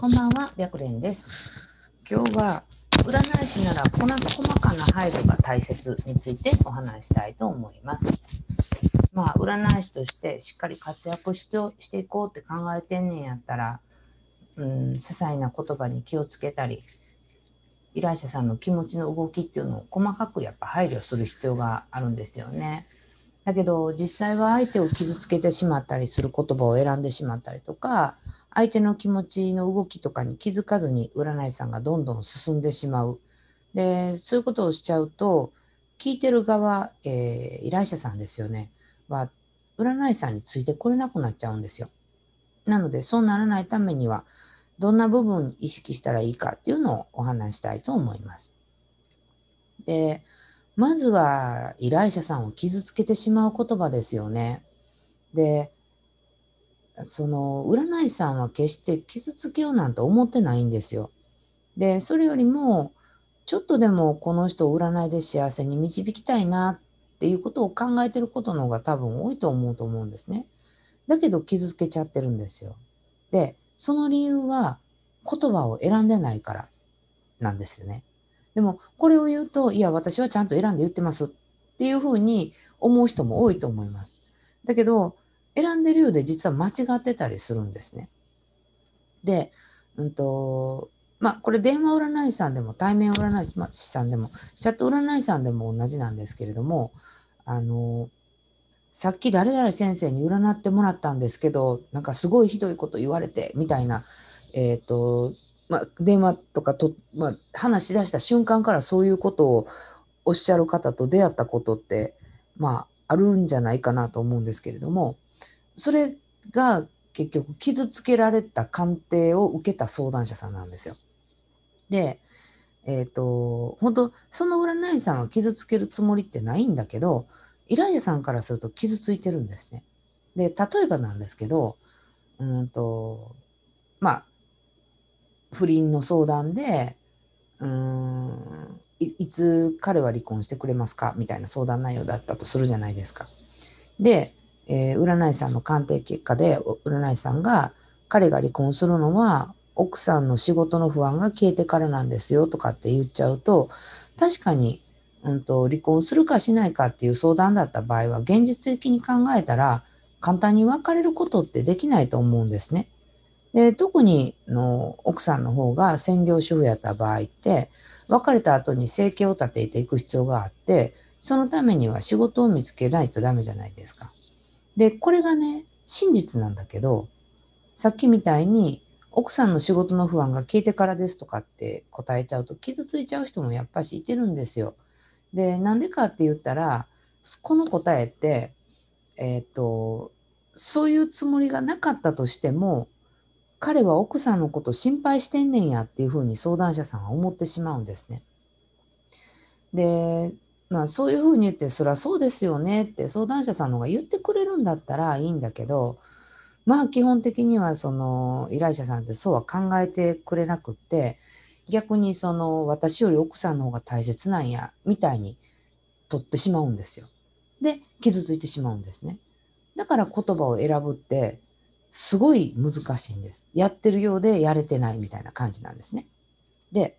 こんばんは、白蓮です。今日は占い師ならこな細かな配慮が大切についてお話したいと思います。まあ、占い師としてしっかり活躍してしていこうって考えてんねんやったら、うん、些細な言葉に気をつけたり、依頼者さんの気持ちの動きっていうのを細かくやっぱ配慮する必要があるんですよね。だけど実際は相手を傷つけてしまったりする言葉を選んでしまったりとか相手の気持ちの動きとかに気づかずに占い師さんがどんどん進んでしまう。で、そういうことをしちゃうと、聞いてる側、えー、依頼者さんですよね、は、占い師さんについてこれなくなっちゃうんですよ。なので、そうならないためには、どんな部分意識したらいいかっていうのをお話したいと思います。で、まずは依頼者さんを傷つけてしまう言葉ですよね。で、その占い師さんは決して傷つけようなんて思ってないんですよ。で、それよりも、ちょっとでもこの人を占いで幸せに導きたいなっていうことを考えてることの方が多分多いと思うと思うんですね。だけど傷つけちゃってるんですよ。で、その理由は言葉を選んでないからなんですね。でもこれを言うと、いや、私はちゃんと選んで言ってますっていうふうに思う人も多いと思います。だけど、選んでるようで実は間違ってたりするんですね。で、うんと、まあ、これ電話占い師さんでも対面占い師さんでもチャット占い師さんでも同じなんですけれどもあのさっき誰々先生に占ってもらったんですけどなんかすごいひどいこと言われてみたいな、えっ、ー、とまあ、電話とかと、まあ、話し出した瞬間からそういうことをおっしゃる方と出会ったことってまああるんじゃないかなと思うんですけれどもそれが結局傷つけられた鑑定を受けた相談者さんなんですよ。で、えっ、ー、と、本当その占い師さんは傷つけるつもりってないんだけど、依頼者さんからすると傷ついてるんですね。で、例えばなんですけど、うんと、まあ、不倫の相談で、うーんい、いつ彼は離婚してくれますか？みたいな相談内容だったとするじゃないですか。で、えー、占い師さんの鑑定結果で占い師さんが彼が離婚するのは奥さんの仕事の不安が消えてからなんですよとかって言っちゃうと確かに、うんと、離婚するかしないかっていう相談だった場合は現実的に考えたら簡単に別れることってできないと思うんですね。で特にの奥さんの方が専業主婦やった場合って別れた後に生計を立てていく必要があってそのためには仕事を見つけないとダメじゃないですか。で、これがね、真実なんだけど、さっきみたいに奥さんの仕事の不安が消えてからですとかって答えちゃうと傷ついちゃう人もやっぱしいてるんですよ。で、なんでかって言ったら、この答えって、えっ、ー、と、そういうつもりがなかったとしても、彼は奥さんのこと心配してんねんやっていうふうに相談者さんは思ってしまうんですね。で、まあそういうふうに言って、そりゃそうですよねって相談者さんの方が言ってくれるんだったらいいんだけど、まあ基本的にはその依頼者さんってそうは考えてくれなくって、逆にその私より奥さんの方が大切なんや、みたいに取ってしまうんですよ。で、傷ついてしまうんですね。だから言葉を選ぶって、すごい難しいんです。やってるようでやれてないみたいな感じなんですね。で、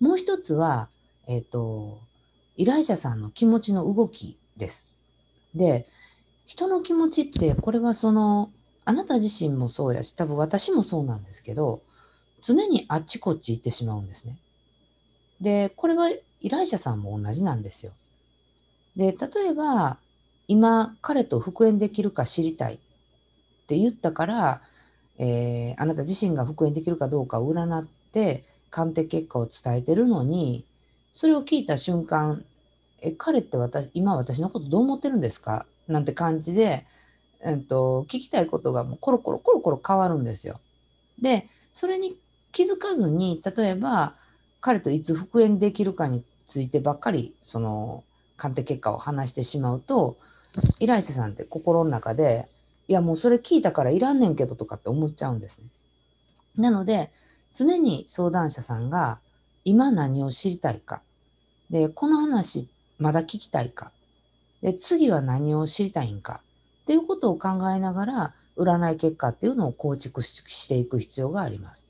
もう一つは、えっ、ー、と、依頼者さんの気持ちの動きです。で、人の気持ちってこれはそのあなた自身もそうやし多分私もそうなんですけど常にあっちこっち行ってしまうんですね。でこれは依頼者さんも同じなんですよ。で例えば今彼と復縁できるか知りたいって言ったから、えー、あなた自身が復縁できるかどうかを占って鑑定結果を伝えてるのにそれを聞いた瞬間、え、彼って私、今私のことどう思ってるんですか？なんて感じで、えっと、聞きたいことがもうコロコロコロコロ変わるんですよ。で、それに気づかずに、例えば、彼といつ復縁できるかについてばっかり、その、鑑定結果を話してしまうと、依頼者さんって心の中で、いやもうそれ聞いたからいらんねんけどとかって思っちゃうんですね。なので、常に相談者さんが今何を知りたいか。で、この話まだ聞きたいか。で、次は何を知りたいんか。っていうことを考えながら占い結果っていうのを構築していく必要があります。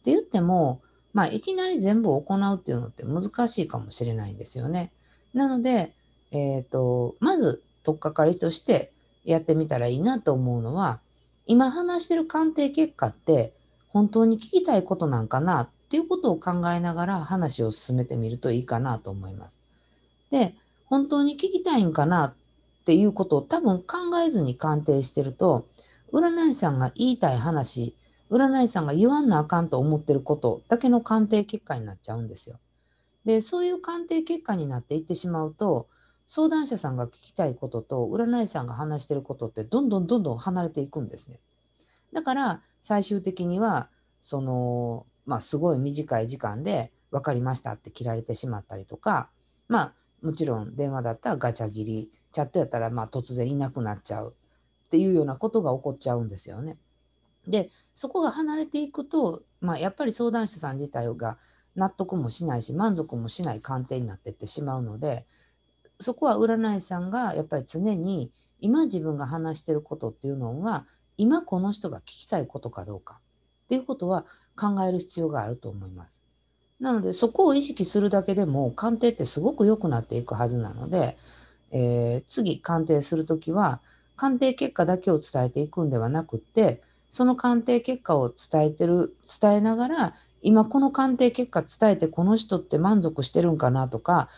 って言っても、まあ、いきなり全部行うっていうのって難しいかもしれないんですよね。なので、えっ、ー、と、まず、取っかかりとしてやってみたらいいなと思うのは、今話してる鑑定結果って本当に聞きたいことなんかなっていうことを考えながら話を進めてみるといいかなと思います。で、本当に聞きたいんかなっていうことを多分考えずに鑑定してると、占い師さんが言いたい話、占い師さんが言わんなあかんと思ってることだけの鑑定結果になっちゃうんですよ。で、そういう鑑定結果になっていってしまうと、相談者さんが聞きたいことと占い師さんが話してることってどんどんどんどん離れていくんですね。だから最終的にはそのまあすごい短い時間で分かりましたって切られてしまったりとかまあもちろん電話だったらガチャ切りチャットやったらまあ突然いなくなっちゃうっていうようなことが起こっちゃうんですよね。でそこが離れていくと、まあ、やっぱり相談者さん自体が納得もしないし満足もしない鑑定になっていってしまうのでそこは占い師さんがやっぱり常に今自分が話してることっていうのは今この人が聞きたいことかどうかっていうことは考える必要があると思います。なのでそこを意識するだけでも鑑定ってすごく良くなっていくはずなので、えー、次鑑定するときは鑑定結果だけを伝えていくんではなくってその鑑定結果を伝えてる伝えながら今この鑑定結果伝えてこの人って満足してるんかなとか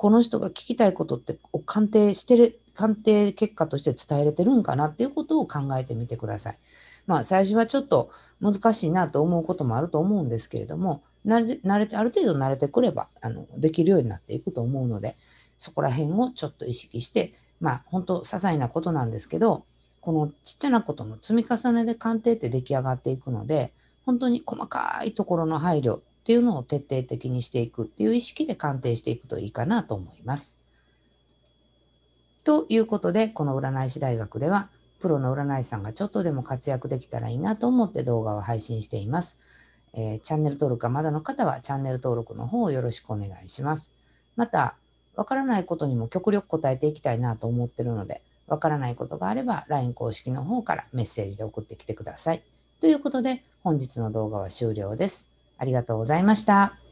この人が聞きたいことって鑑定してる、鑑定結果として伝えれてるんかなっていうことを考えてみてください。まあ最初はちょっと難しいなと思うこともあると思うんですけれども、慣れて、慣れて、ある程度慣れてくれば、あの、できるようになっていくと思うので、そこら辺をちょっと意識して、まあ本当些細なことなんですけど、このちっちゃなことの積み重ねで鑑定って出来上がっていくので、本当に細かいところの配慮っていうのを徹底的にしていくっていう意識で鑑定していくといいかなと思います。ということで、この占い師大学では、プロの占い師さんがちょっとでも活躍できたらいいなと思って動画を配信しています。えー、チャンネル登録がまだの方はチャンネル登録の方をよろしくお願いします。また、わからないことにも極力答えていきたいなと思ってるので、わからないことがあれば LINE 公式の方からメッセージで送ってきてください。ということで、本日の動画は終了です。ありがとうございました。